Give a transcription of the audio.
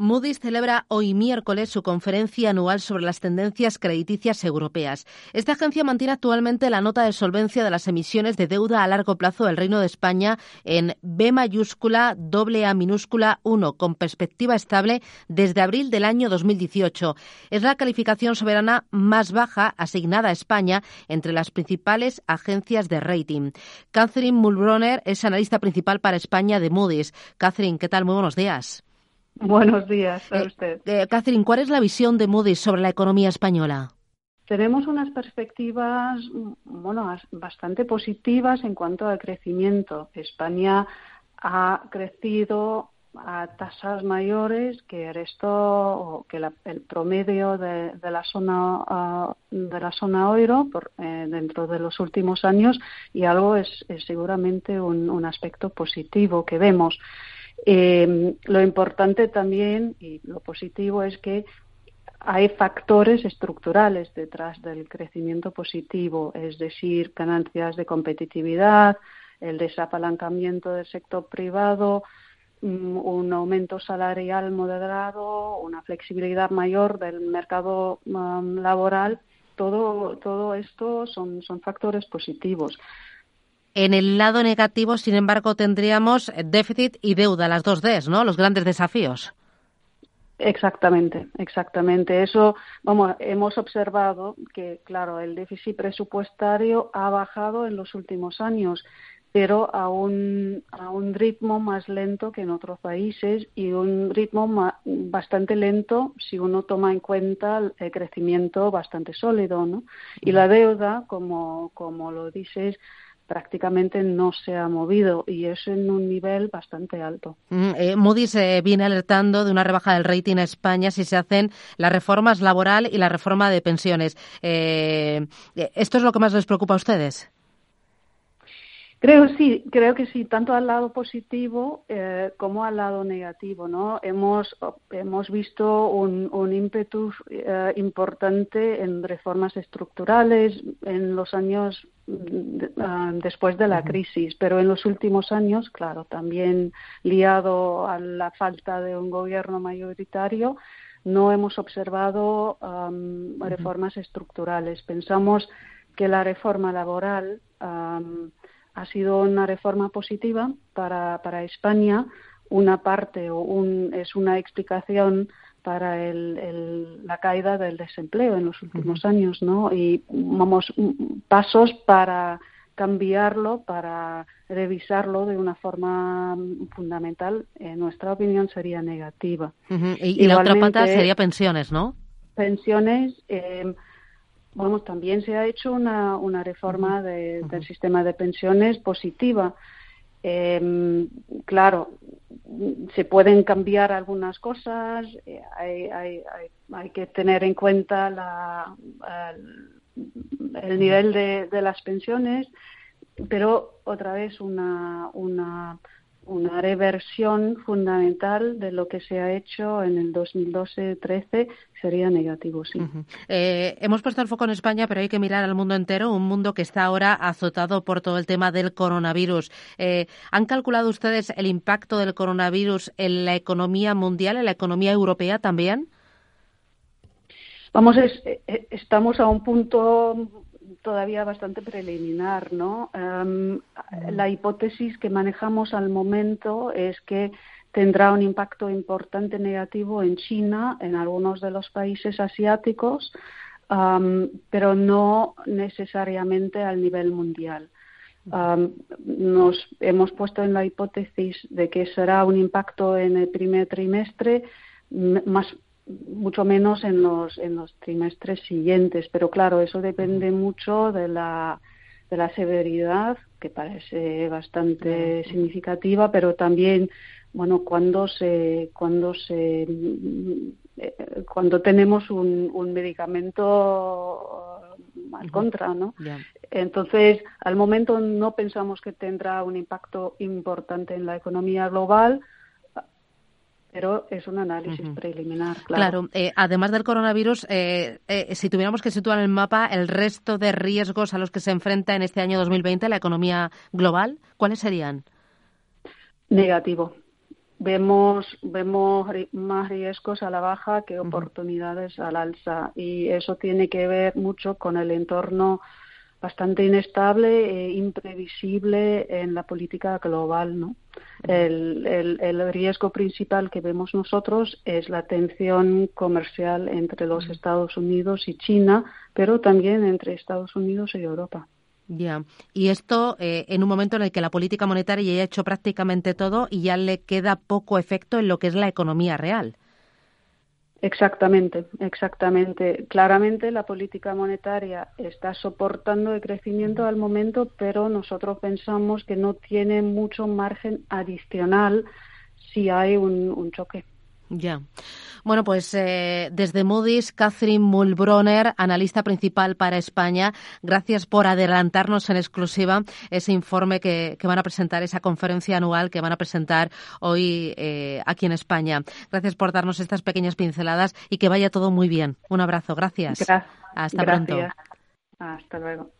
Moody's celebra hoy miércoles su conferencia anual sobre las tendencias crediticias europeas. Esta agencia mantiene actualmente la nota de solvencia de las emisiones de deuda a largo plazo del Reino de España en B mayúscula, doble A minúscula 1, con perspectiva estable desde abril del año 2018. Es la calificación soberana más baja asignada a España entre las principales agencias de rating. Catherine Mulbroner es analista principal para España de Moody's. Catherine, ¿qué tal? Muy buenos días. Buenos días a eh, usted. Eh, Catherine, ¿cuál es la visión de Moody's sobre la economía española? Tenemos unas perspectivas bueno, bastante positivas en cuanto al crecimiento. España ha crecido a tasas mayores que el resto que el promedio de, la zona ah, de la zona euro eh, dentro de los últimos años y algo es, seguramente un, aspecto positivo que vemos eh, lo importante también y lo positivo es que hay factores estructurales detrás del crecimiento positivo, es decir, ganancias de competitividad, el desapalancamiento del sector privado, mm, un aumento salarial moderado, una flexibilidad mayor del mercado mm, laboral, todo, todo esto son, son factores positivos. En el lado negativo, sin embargo, tendríamos déficit y deuda, las dos Ds, ¿no? Los grandes desafíos. Exactamente, exactamente. Eso, vamos, hemos observado que, claro, el déficit presupuestario ha bajado en los últimos años, pero a un, a un ritmo más lento que en otros países y un ritmo bastante lento si uno toma en cuenta el crecimiento bastante sólido, ¿no? Y la deuda, como, como lo dices, prácticamente no se ha movido y es en un nivel bastante alto. Mm, eh, Moody's eh, viene alertando de una rebaja del rating a España si se hacen las reformas laboral y la reforma de pensiones. Eh, ¿Esto es lo que más les preocupa a ustedes? Creo sí, creo que sí, tanto al lado positivo eh, como al lado negativo, ¿no? Hemos hemos visto un, un ímpetu eh, importante en reformas estructurales en los años uh, después de la crisis, pero en los últimos años, claro, también liado a la falta de un gobierno mayoritario, no hemos observado um, reformas estructurales. Pensamos que la reforma laboral um, ha sido una reforma positiva para, para España. Una parte o un, es una explicación para el, la caída del desempleo en los últimos años, ¿no? Y vamos pasos para cambiarlo, para revisarlo de una forma fundamental, en nuestra opinión sería negativa. Y, la otra pata sería pensiones, ¿no? Pensiones. Eh, Vamos, también se ha hecho una, una reforma del sistema de pensiones positiva. Eh, claro, se pueden cambiar algunas cosas, eh, hay, hay, hay, que tener en cuenta la, el, nivel de, de, las pensiones, pero otra vez una, una una reversión fundamental de lo que se ha hecho en el 2012-13 sería negativo, sí. Eh, hemos puesto el foco en España, pero hay que mirar al mundo entero, un mundo que está ahora azotado por todo el tema del coronavirus. Eh, ¿Han calculado ustedes el impacto del coronavirus en la economía mundial, en la economía europea también? Vamos, eh, estamos a un punto todavía bastante preliminar, ¿no? Em, la hipótesis que manejamos al momento es que tendrá un impacto importante negativo en China, en algunos de los países asiáticos, pero no necesariamente al nivel mundial. nos hemos puesto en la hipótesis de que será un impacto en el primer trimestre más mucho menos en los, en los trimestres siguientes. Pero claro, eso depende mucho de la, de la severidad, que parece bastante significativa, pero también, bueno, cuando se, cuando se, eh, cuando tenemos un, un medicamento al contra, ¿no? Entonces, al momento no pensamos que tendrá un impacto importante en la economía global, pero es un análisis preliminar. Claro, claro eh, además del coronavirus, eh, eh, si tuviéramos que situar en el mapa el resto de riesgos a los que se enfrenta en este año 2020 la economía global, ¿cuáles serían? Negativo. vemos vemos más riesgos a la baja que oportunidades al alza y eso tiene que ver mucho con el entorno bastante inestable e imprevisible en la política global. ¿no? El, el, riesgo principal que vemos nosotros es la tensión comercial entre los Estados Unidos y China, pero también entre Estados Unidos y Europa. Ya, y esto eh, en un momento en el que la política monetaria ya ha hecho prácticamente todo y ya le queda poco efecto en lo que es la economía real. Exactamente, exactamente. Claramente la política monetaria está soportando el crecimiento al momento, pero nosotros pensamos que no tiene mucho margen adicional si hay un, choque. Ya. Bueno, pues eh, desde Moody's, Catherine Mulbroner, analista principal para España, gracias por adelantarnos en exclusiva ese informe que, van a presentar, esa conferencia anual que van a presentar hoy eh, aquí en España. Gracias por darnos estas pequeñas pinceladas y que vaya todo muy bien. Un abrazo, gracias. Hasta pronto. Hasta luego.